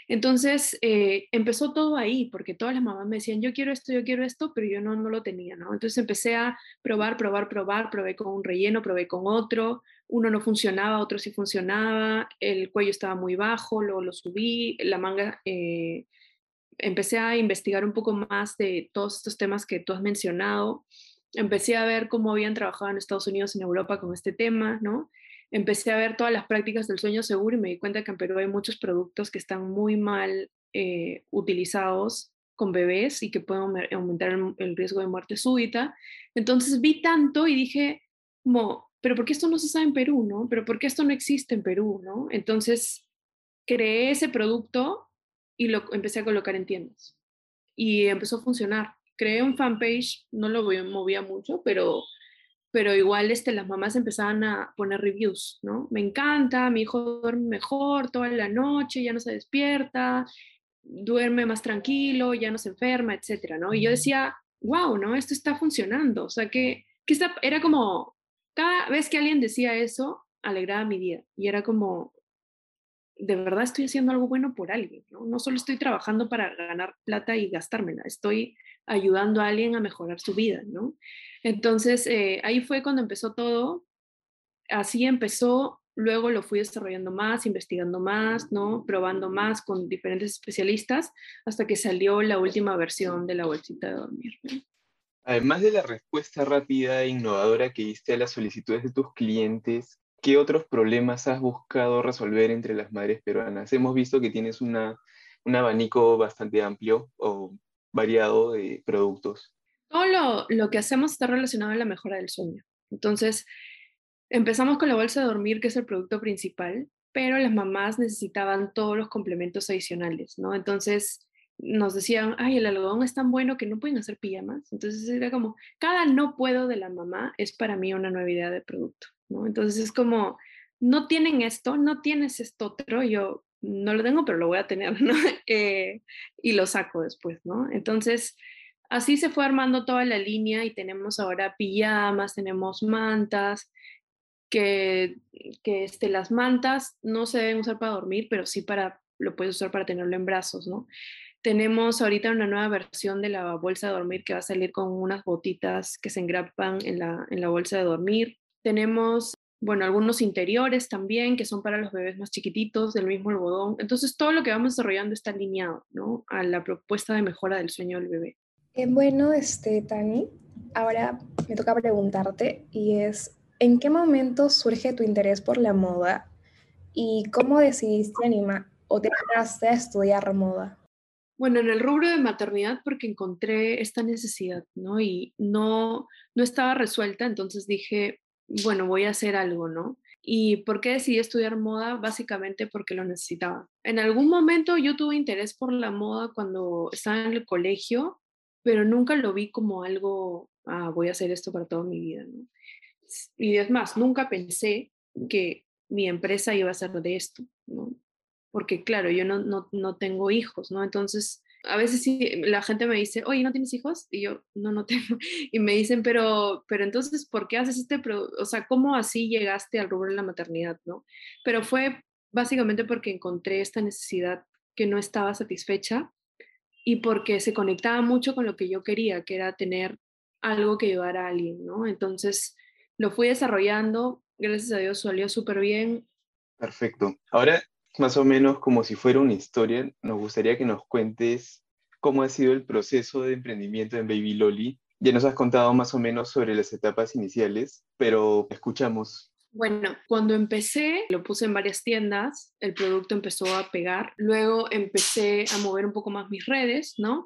Entonces eh, empezó todo ahí, porque todas las mamás me decían, yo quiero esto, yo quiero esto, pero yo no, no lo tenía, ¿no? Entonces empecé a probar, probar, probar, probé con un relleno, probé con otro, uno no funcionaba, otro sí funcionaba, el cuello estaba muy bajo, luego lo subí, la manga eh, empecé a investigar un poco más de todos estos temas que tú has mencionado. Empecé a ver cómo habían trabajado en Estados Unidos, en Europa con este tema, ¿no? Empecé a ver todas las prácticas del sueño seguro y me di cuenta que en Perú hay muchos productos que están muy mal eh, utilizados con bebés y que pueden aumentar el, el, riesgo de muerte súbita. Entonces vi tanto y dije, como, pero ¿por qué esto no se sabe en Perú, no? ¿Pero por qué esto no existe en Perú, no? Entonces creé ese producto y lo empecé a colocar en tiendas. Y empezó a funcionar. Creé un fanpage, no lo movía mucho, pero, pero igual este, las mamás empezaban a poner reviews, ¿no? Me encanta, mi hijo duerme mejor toda la noche, ya no se despierta, duerme más tranquilo, ya no se enferma, etcétera, ¿no? Y yo decía, wow, ¿no? Esto está funcionando. O sea, que, que era como, cada vez que alguien decía eso, alegraba mi día. Y era como, de verdad estoy haciendo algo bueno por alguien, ¿no? No solo estoy trabajando para ganar plata y gastármela, estoy ayudando a alguien a mejorar su vida, ¿no? Entonces, eh, ahí fue cuando empezó todo, así empezó, luego lo fui desarrollando más, investigando más, ¿no? Probando más con diferentes especialistas, hasta que salió la última versión de la bolsita de dormir. Además de la respuesta rápida e innovadora que diste a las solicitudes de tus clientes, ¿qué otros problemas has buscado resolver entre las madres peruanas? Hemos visto que tienes una, un abanico bastante amplio o variado de productos. Todo lo, lo, que hacemos está relacionado a la mejora del sueño. Entonces, empezamos con la bolsa de dormir, que es el producto principal, pero las mamás necesitaban todos los complementos adicionales, ¿no? Entonces, nos decían, ay, el algodón es tan bueno que no pueden hacer pijamas. Entonces, era como, cada no puedo de la mamá es para mí una nueva idea de producto. Entonces es como, no tienen esto, no tienes esto otro, yo no lo tengo, pero lo voy a tener, ¿no? Eh, y lo saco después, ¿no? Entonces, así se fue armando toda la línea y tenemos ahora pijamas, tenemos mantas, que, que este, las mantas no se deben usar para dormir, pero sí para, lo puedes usar para tenerlo en brazos, ¿no? Tenemos ahorita una nueva versión de la bolsa de dormir que va a salir con unas botitas que se engrapan en la, en la bolsa de dormir. Tenemos, bueno, algunos interiores también que son para los bebés más chiquititos del mismo algodón. Entonces, todo lo que vamos desarrollando está alineado, ¿no? A la propuesta de mejora del sueño del bebé. Eh, bueno, este, Tani, ahora me toca preguntarte y es, ¿en qué momento surge tu interés por la moda y cómo decidiste animar o te dedicaste a estudiar moda? Bueno, en el rubro de maternidad porque encontré esta necesidad, ¿no? Y no, no estaba resuelta, entonces dije, bueno, voy a hacer algo, ¿no? ¿Y por qué decidí estudiar moda? Básicamente porque lo necesitaba. En algún momento yo tuve interés por la moda cuando estaba en el colegio, pero nunca lo vi como algo, ah, voy a hacer esto para toda mi vida, ¿no? Y es más, nunca pensé que mi empresa iba a ser de esto, ¿no? Porque claro, yo no, no, no tengo hijos, ¿no? Entonces a veces sí, la gente me dice, oye, ¿no tienes hijos? Y yo, no, no tengo. Y me dicen, pero, pero entonces, ¿por qué haces este producto? O sea, ¿cómo así llegaste al rubro de la maternidad, no? Pero fue básicamente porque encontré esta necesidad que no estaba satisfecha y porque se conectaba mucho con lo que yo quería, que era tener algo que ayudara a alguien, ¿no? Entonces, lo fui desarrollando, gracias a Dios salió súper bien. Perfecto. Ahora, más o menos como si fuera una historia, nos gustaría que nos cuentes cómo ha sido el proceso de emprendimiento en Baby Loli. Ya nos has contado más o menos sobre las etapas iniciales, pero escuchamos. Bueno, cuando empecé, lo puse en varias tiendas, el producto empezó a pegar, luego empecé a mover un poco más mis redes, ¿no?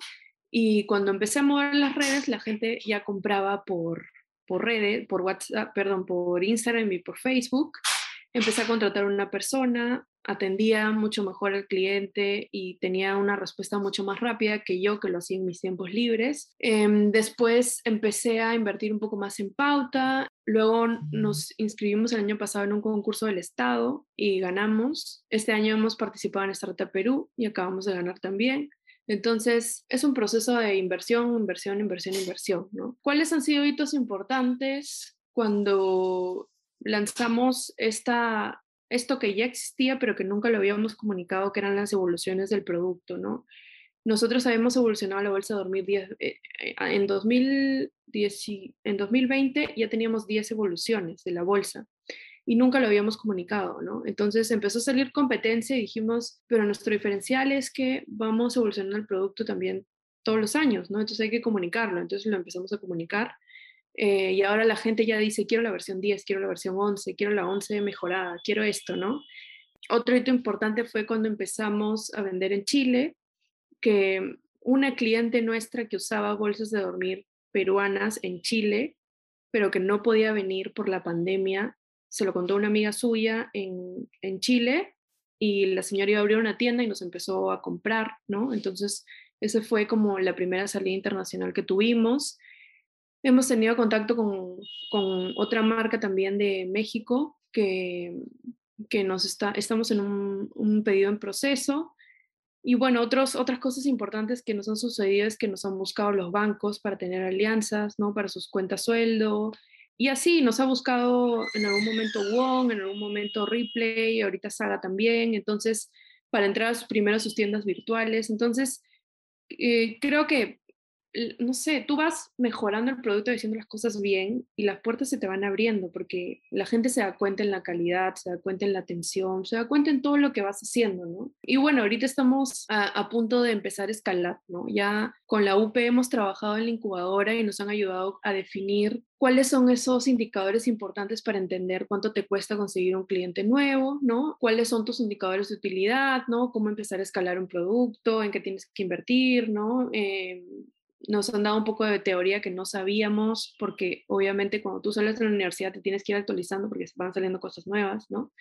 Y cuando empecé a mover las redes, la gente ya compraba por, por redes, por WhatsApp, perdón, por Instagram y por Facebook. Empecé a contratar a una persona, atendía mucho mejor al cliente y tenía una respuesta mucho más rápida que yo, que lo hacía en mis tiempos libres. Em, después empecé a invertir un poco más en pauta. Luego nos inscribimos el año pasado en un concurso del Estado y ganamos. Este año hemos participado en Startup Perú y acabamos de ganar también. Entonces, es un proceso de inversión, inversión, inversión, inversión, ¿no? ¿Cuáles han sido hitos importantes cuando lanzamos esta, esto que ya existía, pero que nunca lo habíamos comunicado, que eran las evoluciones del producto, ¿no? Nosotros habíamos evolucionado la bolsa 2010, eh, eh, en, 2010, en 2020 ya teníamos 10 evoluciones de la bolsa y nunca lo habíamos comunicado, ¿no? Entonces empezó a salir competencia y dijimos, pero nuestro diferencial es que vamos evolucionando el producto también todos los años, ¿no? Entonces hay que comunicarlo, entonces lo empezamos a comunicar eh, y ahora la gente ya dice, quiero la versión 10, quiero la versión 11, quiero la 11 mejorada, quiero esto, ¿no? Otro hito importante fue cuando empezamos a vender en Chile, que una cliente nuestra que usaba bolsas de dormir peruanas en Chile, pero que no podía venir por la pandemia, se lo contó una amiga suya en, en Chile y la señora iba a abrir una tienda y nos empezó a comprar, ¿no? Entonces, esa fue como la primera salida internacional que tuvimos. Hemos tenido contacto con, con otra marca también de México que, que nos está, estamos en un, un, pedido en proceso. Y bueno, otros, otras cosas importantes que nos han sucedido es que nos han buscado los bancos para tener alianzas, ¿no? Para sus cuentas sueldo. Y así nos ha buscado en algún momento Wong, en algún momento Replay, ahorita Saga también. Entonces, para entrar primero a sus tiendas virtuales. Entonces, eh, creo que no sé, tú vas mejorando el producto diciendo las cosas bien y las puertas se te van abriendo porque la gente se da cuenta en la calidad, se da cuenta en la atención, se da cuenta en todo lo que vas haciendo, ¿no? Y bueno, ahorita estamos a, punto de empezar a escalar, ¿no? Ya con la UP hemos trabajado en la incubadora y nos han ayudado a definir cuáles son esos indicadores importantes para entender cuánto te cuesta conseguir un cliente nuevo, ¿no? Cuáles son tus indicadores de utilidad, ¿no? Cómo empezar a escalar un producto, en qué tienes que invertir, ¿no? Eh, nos han dado un poco de teoría que no sabíamos, porque obviamente cuando tú sales de la universidad te tienes que ir actualizando porque van saliendo cosas nuevas, ¿no?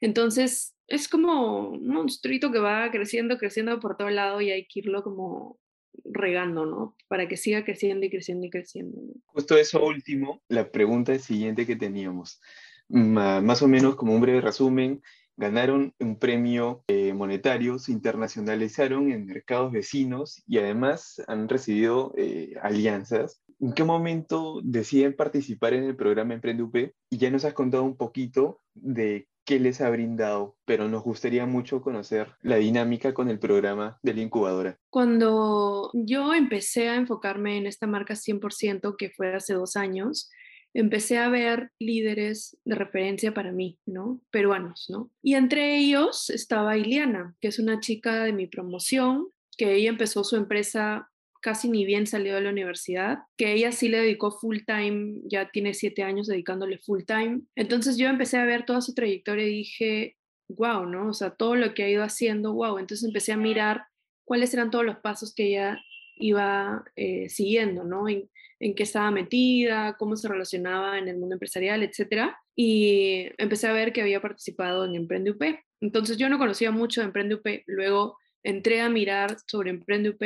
Entonces, es como un monstruito que va creciendo, creciendo por todo lado y hay que irlo como regando, ¿no? Para que siga creciendo y creciendo y creciendo. Justo eso último, la pregunta siguiente que teníamos. Más o menos como un breve resumen, ganaron un premio eh, monetario, se internacionalizaron en mercados vecinos y además han recibido eh, alianzas. ¿En qué momento deciden participar en el programa Emprende UP? Y ya nos has contado un poquito de qué les ha brindado, pero nos gustaría mucho conocer la dinámica con el programa de la incubadora. Cuando yo empecé a enfocarme en esta marca 100%, que fue hace dos años, empecé a ver líderes de referencia para mí, ¿no? Peruanos, ¿no? Y entre ellos estaba Iliana, que es una chica de mi promoción, que ella empezó su empresa casi ni bien salió de la universidad, que ella sí le dedicó full time, ya tiene siete años dedicándole full time. Entonces yo empecé a ver toda su trayectoria y dije, wow, ¿no? O sea, todo lo que ha ido haciendo, wow. Entonces empecé a mirar cuáles eran todos los pasos que ella iba eh, siguiendo, ¿no? en qué estaba metida, cómo se relacionaba en el mundo empresarial, etc. Y empecé a ver que había participado en Emprende UP. Entonces yo no conocía mucho de Emprende UP. Luego entré a mirar sobre Emprende UP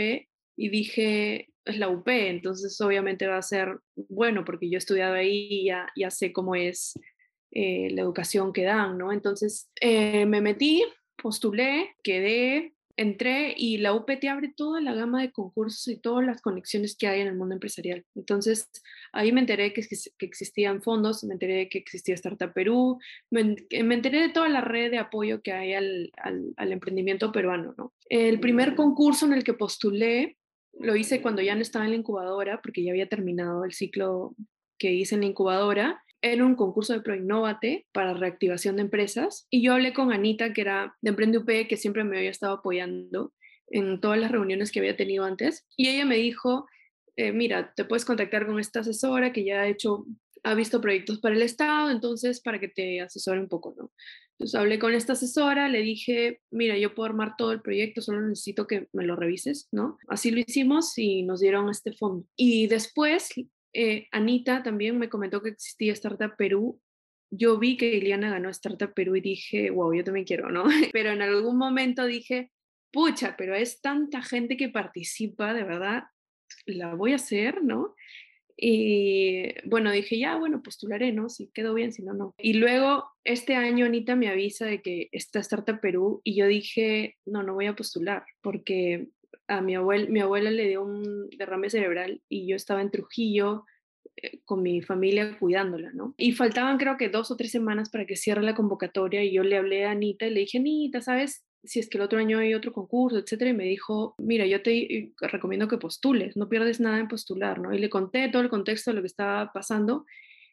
y dije, es la UP, entonces obviamente va a ser bueno porque yo he estudiado ahí y ya, ya sé cómo es eh, la educación que dan, ¿no? Entonces eh, me metí, postulé, quedé, entré y la UP te abre toda la gama de concursos y todas las conexiones que hay en el mundo empresarial. Entonces, ahí me enteré que, que existían fondos, me enteré que existía Startup Perú, me, me, enteré de toda la red de apoyo que hay al, al, al emprendimiento peruano. ¿no? El primer concurso en el que postulé lo hice cuando ya no estaba en la incubadora, porque ya había terminado el ciclo que hice en la incubadora era un concurso de Proinnovate para reactivación de empresas y yo hablé con Anita, que era de Emprende UP, que siempre me había estado apoyando en todas las reuniones que había tenido antes y ella me dijo, eh, mira, te puedes contactar con esta asesora que ya ha hecho, ha visto proyectos para el Estado, entonces para que te asesore un poco, ¿no? Entonces hablé con esta asesora, le dije, mira, yo puedo armar todo el proyecto, solo necesito que me lo revises, ¿no? Así lo hicimos y nos dieron este fondo. Y después eh, Anita también me comentó que existía Startup Perú. Yo vi que Iliana ganó Startup Perú y dije, wow, yo también quiero, ¿no? Pero en algún momento dije, pucha, pero es tanta gente que participa, de verdad, la voy a hacer, ¿no? Y bueno, dije, ya, bueno, postularé, ¿no? Si quedó bien, si no, no. Y luego, este año, Anita me avisa de que está Startup Perú y yo dije, no, no voy a postular porque a mi, abuel, mi abuela le dio un derrame cerebral y yo estaba en Trujillo eh, con mi familia cuidándola, ¿no? Y faltaban creo que dos o tres semanas para que cierre la convocatoria y yo le hablé a Anita y le dije, Anita, ¿sabes? Si es que el otro año hay otro concurso, etcétera, y me dijo, mira, yo te recomiendo que postules, no pierdes nada en postular, ¿no? Y le conté todo el contexto de lo que estaba pasando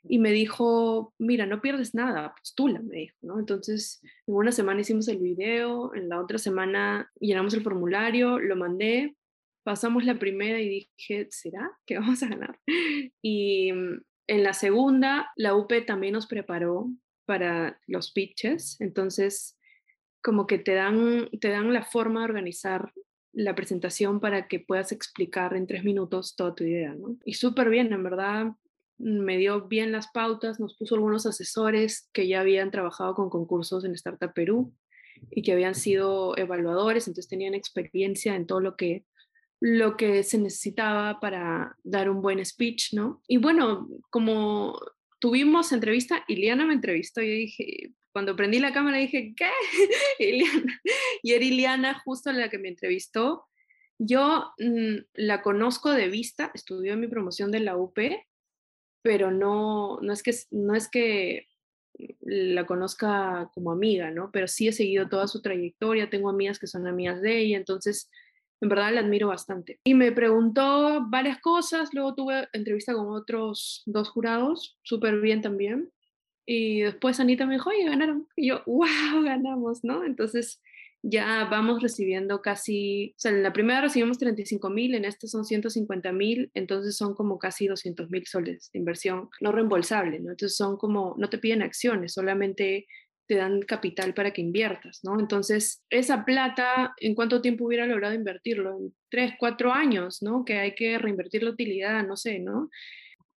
y me dijo, mira, no pierdes nada, postula, me dijo. Entonces, en una semana hicimos el video, en la otra semana llenamos el formulario, lo mandé, pasamos la primera y dije, ¿será que vamos a ganar? Y mm, en la segunda, la UP también nos preparó para los pitches, entonces como que te dan, te dan la forma de organizar la presentación para que puedas explicar en tres minutos toda tu idea. Y súper bien, en verdad, me dio bien las pautas, nos puso algunos asesores que ya habían trabajado con concursos en Startup Perú y que habían sido evaluadores, entonces tenían experiencia en todo lo que lo que se necesitaba para dar un buen speech, ¿no? Y bueno, como tuvimos entrevista, Iliana me entrevistó y dije, cuando prendí la cámara dije, ¿qué? Iliana. Y era Iliana justo la que me entrevistó. Yo mm, la conozco de vista, estudió en mi promoción de la UP pero no, no, es que, no es que la conozca como amiga, ¿no? Pero sí he seguido toda su trayectoria, tengo amigas que son amigas de ella, entonces en verdad la admiro bastante. Y me preguntó varias cosas, luego tuve entrevista con otros dos jurados, súper bien también. Y después Anita me dijo, oye, ganaron. Y yo, wow, ganamos, ¿no? Entonces ya vamos recibiendo casi, o sea, en la primera recibimos 35 mil, en esta son 150 mil, entonces son como casi 200 mil soles de inversión no reembolsable, ¿no? Entonces son como, no te piden acciones, solamente te dan capital para que inviertas, ¿no? Entonces, esa plata, ¿en cuánto tiempo hubiera logrado invertirlo? En tres, cuatro años, ¿no? Que hay que reinvertir la utilidad, no sé, ¿no?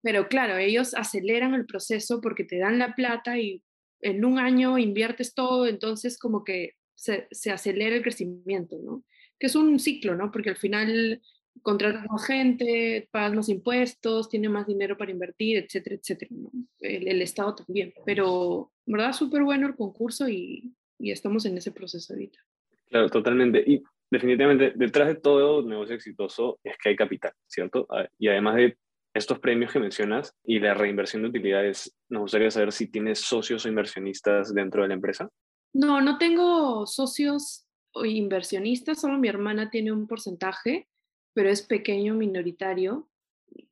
Pero claro, ellos aceleran el proceso porque te dan la plata y en un año inviertes todo, entonces como que se, acelera el crecimiento, ¿no? Que es un ciclo, ¿no? Porque al final contratas más gente, pagas más impuestos, tiene más dinero para invertir, etcétera, etcétera. ¿no? El, Estado también. Pero, ¿verdad? Súper bueno el concurso y, y, estamos en ese proceso ahorita. Claro, totalmente. Y definitivamente, detrás de todo negocio exitoso es que hay capital, ¿cierto? Ah, y además de estos premios que mencionas y la reinversión de utilidades, nos gustaría saber si tienes socios o inversionistas dentro de la empresa. No, no tengo socios o inversionistas, solo mi hermana tiene un porcentaje, pero es pequeño, minoritario,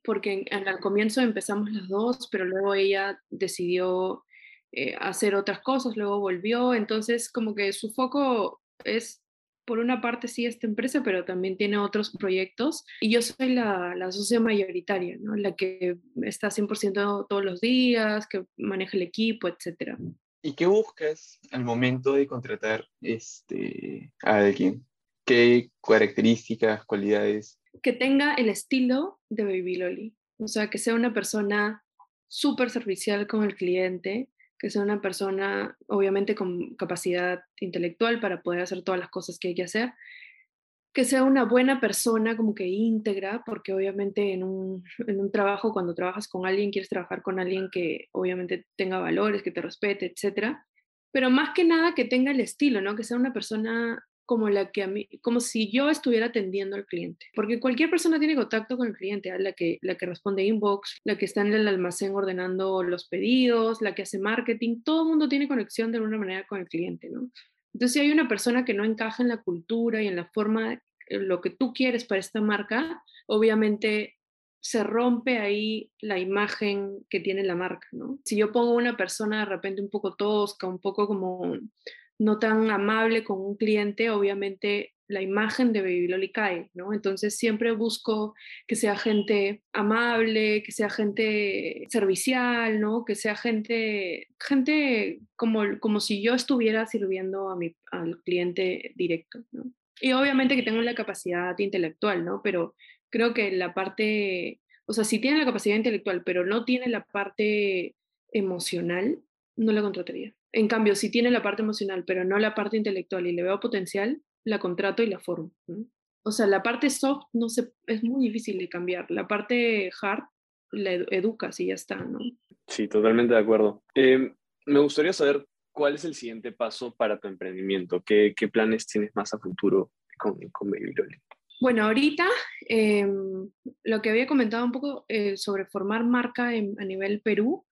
porque al comienzo empezamos las dos, pero luego ella decidió eh, hacer otras cosas, luego volvió, entonces como que su foco es, por una parte sí esta empresa, pero también tiene otros proyectos, y yo soy la, la socia mayoritaria, la que está 100% todos los días, que maneja el equipo, etcétera. ¿Y qué buscas al momento de contratar este, a alguien? ¿Qué características, cualidades? Que tenga el estilo de Baby Loli. O sea, que sea una persona súper servicial con el cliente, que sea una persona obviamente con capacidad intelectual para poder hacer todas las cosas que hay que hacer, que sea una buena persona, como que íntegra, porque obviamente en un, en un, trabajo, cuando trabajas con alguien, quieres trabajar con alguien que obviamente tenga valores, que te respete, etc. Pero más que nada que tenga el estilo, ¿no? Que sea una persona como la que a mí, como si yo estuviera atendiendo al cliente, porque cualquier persona tiene contacto con el cliente, la que, la que responde inbox, la que está en el almacén ordenando los pedidos, la que hace marketing, todo el mundo tiene conexión de alguna manera con el cliente, ¿no? Entonces, si hay una persona que no encaja en la cultura y en la forma, en lo que tú quieres para esta marca, obviamente se rompe ahí la imagen que tiene la marca, ¿no? Si yo pongo una persona de repente un poco tosca, un poco como no tan amable con un cliente, obviamente la imagen de Baby cae, ¿no? Entonces siempre busco que sea gente amable, que sea gente servicial, ¿no? Que sea gente, gente como, como si yo estuviera sirviendo a mi, al cliente directo, ¿no? Y obviamente que tengo la capacidad intelectual, ¿no? Pero creo que la parte, o sea, si tiene la capacidad intelectual, pero no tiene la parte emocional, no la contrataría. En cambio, si tiene la parte emocional, pero no la parte intelectual y le veo potencial, la contrato y la formo. O sea, la parte soft no se, es muy difícil de cambiar. La parte hard la educas y ya está, ¿no? Sí, totalmente de acuerdo. Em, me gustaría saber cuál es el siguiente paso para tu emprendimiento. ¿Qué, qué planes tienes más a futuro con, con Baby Loli? Bueno, ahorita em, lo que había comentado un poco eh, sobre formar marca a nivel Perú,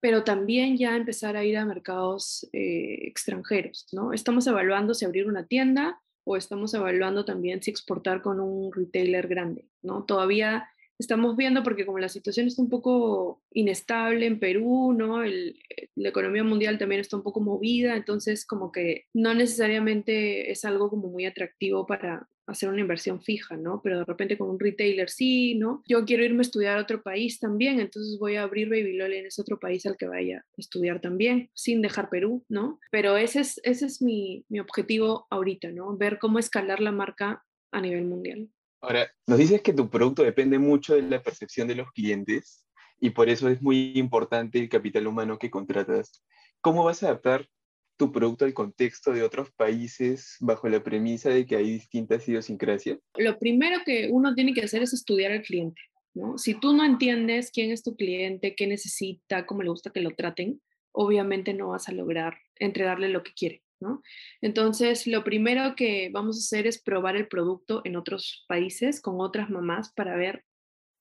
pero también ya empezar a ir a mercados eh, extranjeros, ¿no? Estamos evaluando si abrir una tienda o estamos evaluando también si exportar con un retailer grande, ¿no? Todavía estamos viendo porque como la situación está un poco inestable en Perú, ¿no? El, la economía mundial también está un poco movida, entonces como que no necesariamente es algo como muy atractivo para hacer una inversión fija, ¿no? Pero de repente con un retailer sí, ¿no? Yo quiero irme a estudiar a otro país también, entonces voy a abrir Baby en ese otro país al que vaya a estudiar también, sin dejar Perú, ¿no? Pero ese es, ese es mi, mi objetivo ahorita, ¿no? Ver cómo escalar la marca a nivel mundial. Ahora, nos dices que tu producto depende mucho de la percepción de los clientes y por eso es muy importante el capital humano que contratas. ¿Cómo vas a adaptar tu producto al contexto de otros países bajo la premisa de que hay distintas idiosincrasias? Lo primero que uno tiene que hacer es estudiar al cliente. ¿no? Si tú no entiendes quién es tu cliente, qué necesita, cómo le gusta que lo traten, obviamente no vas a lograr entregarle lo que quiere. ¿no? Entonces, lo primero que vamos a hacer es probar el producto en otros países con otras mamás para ver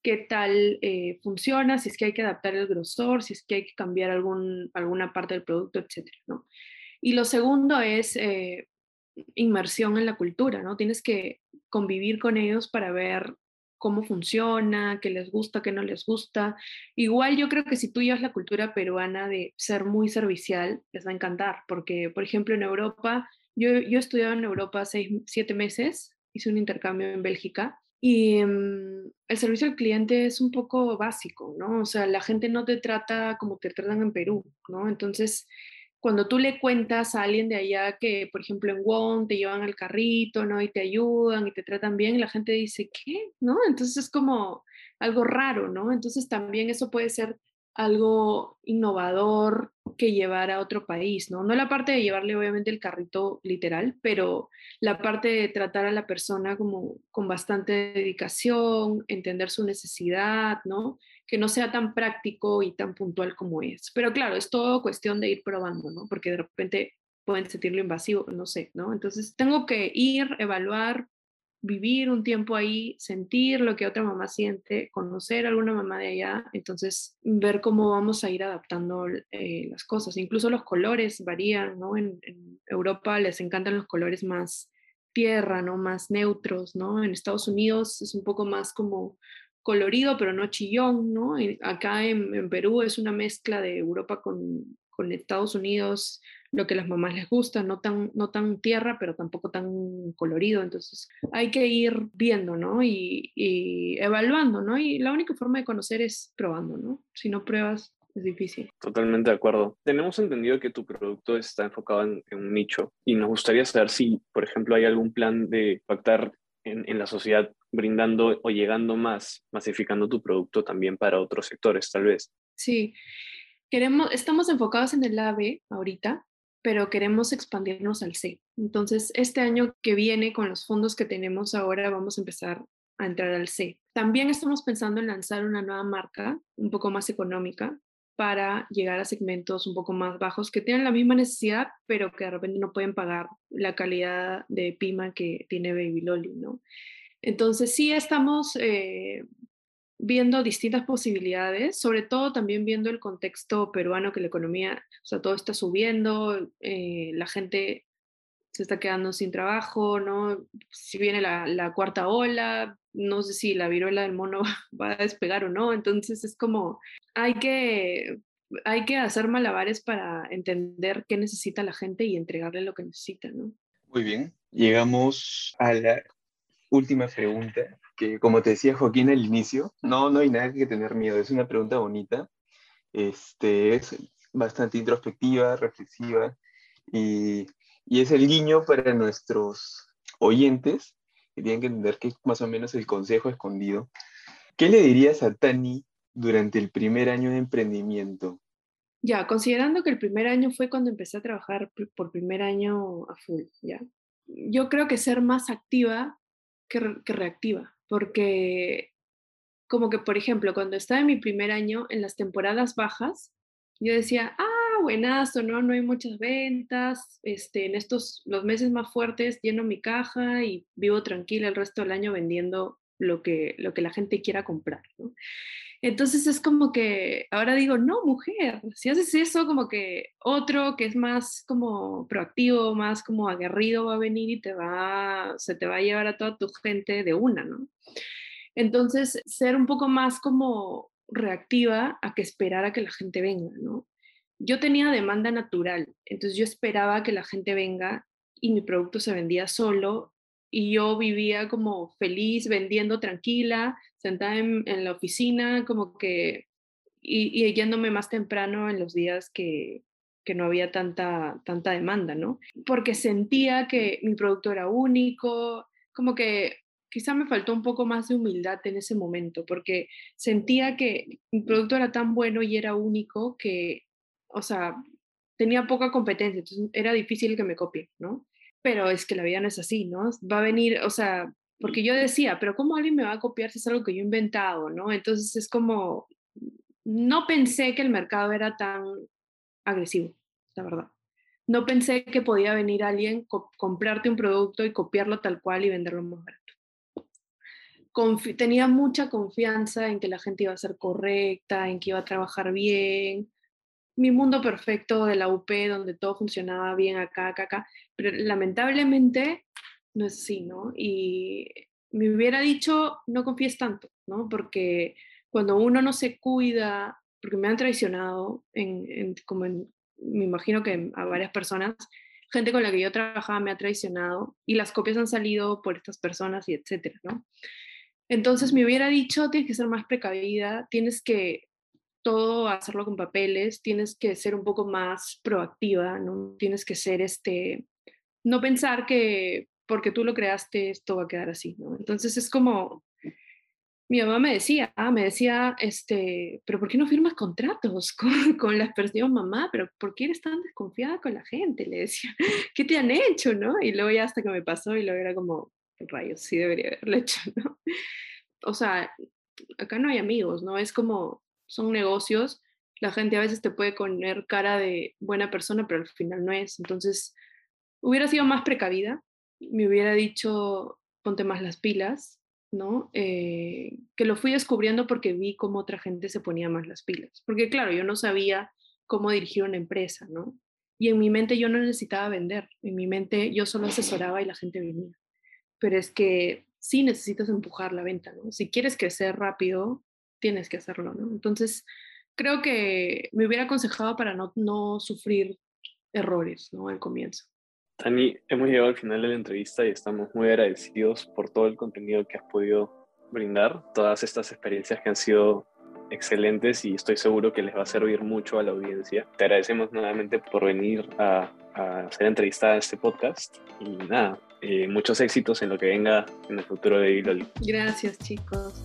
qué tal eh, funciona, si es que hay que adaptar el grosor, si es que hay que cambiar algún, alguna parte del producto, etc. ¿no? Y lo segundo es eh, inmersión en la cultura, ¿no? Tienes que convivir con ellos para ver cómo funciona, qué les gusta, qué no les gusta. Igual yo creo que si tú llevas la cultura peruana de ser muy servicial, les va a encantar, porque, por ejemplo, en Europa, yo, yo he estudiado en Europa seis, siete meses, hice un intercambio en Bélgica, y mm, el servicio al cliente es un poco básico, ¿no? O sea, la gente no te trata como te tratan en Perú, ¿no? Entonces, cuando tú le cuentas a alguien de allá que, por ejemplo, en WON te llevan al carrito, ¿no? Y te ayudan y te tratan bien, la gente dice, ¿qué? ¿No? Entonces es como algo raro, ¿no? Entonces también eso puede ser algo innovador que llevar a otro país, ¿no? No la parte de llevarle obviamente el carrito literal, pero la parte de tratar a la persona como con bastante dedicación, entender su necesidad, ¿no? Que no sea tan práctico y tan puntual como es. Pero claro, es todo cuestión de ir probando, ¿no? Porque de repente pueden sentirlo invasivo, no sé, ¿no? Entonces tengo que ir, evaluar, vivir un tiempo ahí, sentir lo que otra mamá siente, conocer a alguna mamá de allá, entonces ver cómo vamos a ir adaptando eh, las cosas. Incluso los colores varían, ¿no? En, Europa les encantan los colores más tierra, ¿no? Más neutros, ¿no? En Estados Unidos es un poco más como colorido, pero no chillón, ¿no? acá en, en Perú es una mezcla de Europa con, con Estados Unidos, lo que a las mamás les gusta, no tan, no tan tierra, pero tampoco tan colorido. Entonces hay que ir viendo, ¿no? Y, evaluando, ¿no? Y la única forma de conocer es probando, ¿no? Si no pruebas, es difícil. Totalmente de acuerdo. Tenemos entendido que tu producto está enfocado en, un nicho y nos gustaría saber si, por ejemplo, hay algún plan de impactar en, en, la sociedad brindando o llegando más, masificando tu producto también para otros sectores, tal vez. Sí, queremos, estamos enfocados en el AB ahorita, pero queremos expandirnos al C. Entonces, este año que viene, con los fondos que tenemos ahora, vamos a empezar a entrar al C. También estamos pensando en lanzar una nueva marca, un poco más económica, para llegar a segmentos un poco más bajos que tienen la misma necesidad, pero que de repente no pueden pagar la calidad de Pima que tiene Baby Loli, ¿no? Entonces sí estamos eh, viendo distintas posibilidades, sobre todo también viendo el contexto peruano que la economía, o sea, todo está subiendo, eh, la gente se está quedando sin trabajo, ¿no? Si viene la, la, cuarta ola, no sé si la viruela del mono va a despegar o no, entonces es como, hay que, hay que hacer malabares para entender qué necesita la gente y entregarle lo que necesita, ¿no? Muy bien, llegamos a la última pregunta, que como te decía Joaquín al inicio, no, no hay nada que tener miedo, es una pregunta bonita, este, es bastante introspectiva, reflexiva y y es el guiño para nuestros oyentes que tienen que entender que es más o menos el consejo escondido. ¿Qué le dirías a Tani durante el primer año de emprendimiento? Ya, considerando que el primer año fue cuando empecé a trabajar por primer año a full, ¿ya? Yo creo que ser más activa que, que reactiva, porque como que, por ejemplo, cuando estaba en mi primer año, en las temporadas bajas, yo decía, ah, buenazo, ¿no? No hay muchas ventas, este, en estos, los meses más fuertes lleno mi caja y vivo tranquila el resto del año vendiendo lo que, lo que la gente quiera comprar. Entonces es como que ahora digo, no, mujer, si haces eso, como que otro que es más como proactivo, más como aguerrido va a venir y te va, se te va a llevar a toda tu gente de una, ¿no? Entonces, ser un poco más como reactiva a que esperar a que la gente venga, ¿no? yo tenía demanda natural, entonces yo esperaba que la gente venga y mi producto se vendía solo y yo vivía como feliz vendiendo tranquila, sentada en, la oficina, como que y, yéndome más temprano en los días que, que no había tanta, tanta demanda, ¿no? Porque sentía que mi producto era único, como que quizá me faltó un poco más de humildad en ese momento, porque sentía que mi producto era tan bueno y era único que o sea, tenía poca competencia, entonces era difícil que me copien, ¿no? Pero es que la vida no es así, ¿no? Va a venir, o sea, porque yo decía, pero ¿cómo alguien me va a copiar si es algo que yo he inventado, ¿no? Entonces es como, no pensé que el mercado era tan agresivo, la verdad. No pensé que podía venir alguien, comprarte un producto y copiarlo tal cual y venderlo más barato. tenía mucha confianza en que la gente iba a ser correcta, en que iba a trabajar bien, mi mundo perfecto de la UP, donde todo funcionaba bien acá, acá, acá, pero lamentablemente no es así, ¿no? Y me hubiera dicho, no confíes tanto, ¿no? Porque cuando uno no se cuida, porque me han traicionado, en, como me imagino que a varias personas, gente con la que yo trabajaba me ha traicionado y las copias han salido por estas personas y etcétera, ¿no? Entonces me hubiera dicho, tienes que ser más precavida, tienes que todo hacerlo con papeles, tienes que ser un poco más proactiva, ¿no? Tienes que ser este, no pensar que porque tú lo creaste esto va a quedar así, ¿no? Entonces es como, mi mamá me decía, ah, me decía, este, pero ¿por qué no firmas contratos con, con las personas? mamá, pero ¿por qué eres tan desconfiada con la gente? Le decía, ¿qué te han hecho, no? Y luego ya hasta que me pasó y luego era como, rayos, sí debería haberlo hecho, ¿no? O sea, acá no hay amigos, ¿no? Es como, son negocios, la gente a veces te puede poner cara de buena persona, pero al final no es. Entonces, hubiera sido más precavida, me hubiera dicho, ponte más las pilas, ¿no? Eh, que lo fui descubriendo porque vi cómo otra gente se ponía más las pilas. Porque claro, yo no sabía cómo dirigir una empresa, ¿no? Y en mi mente yo no necesitaba vender, en mi mente yo solo asesoraba y la gente venía. Pero es que sí necesitas empujar la venta, ¿no? Si quieres crecer rápido, tienes que hacerlo, ¿no? Entonces, creo que me hubiera aconsejado para no, no sufrir errores, ¿no? Al comienzo. Tani, hemos llegado al final de la entrevista y estamos muy agradecidos por todo el contenido que has podido brindar, todas estas experiencias que han sido excelentes y estoy seguro que les va a servir mucho a la audiencia. Te agradecemos nuevamente por venir a, a ser entrevistada en este podcast y nada, eh, muchos éxitos en lo que venga en el futuro de Iloli. Gracias chicos.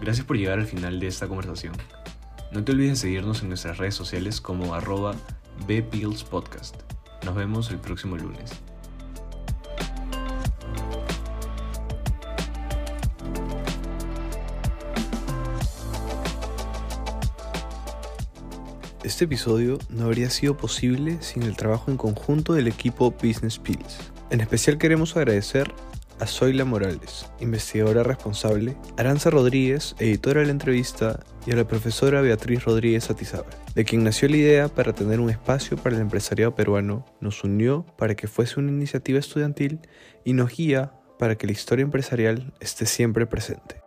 Gracias por llegar al final de esta conversación. No te olvides de seguirnos en nuestras redes sociales como arroba Podcast. Nos vemos el próximo lunes. Este episodio no habría sido posible sin el trabajo en conjunto del equipo Business Pills. En especial queremos agradecer a Zoila Morales, investigadora responsable, Aranza Rodríguez, editora de la entrevista, y a la profesora Beatriz Rodríguez Atizábal, de quien nació la idea para tener un espacio para el empresariado peruano, nos unió para que fuese una iniciativa estudiantil y nos guía para que la historia empresarial esté siempre presente.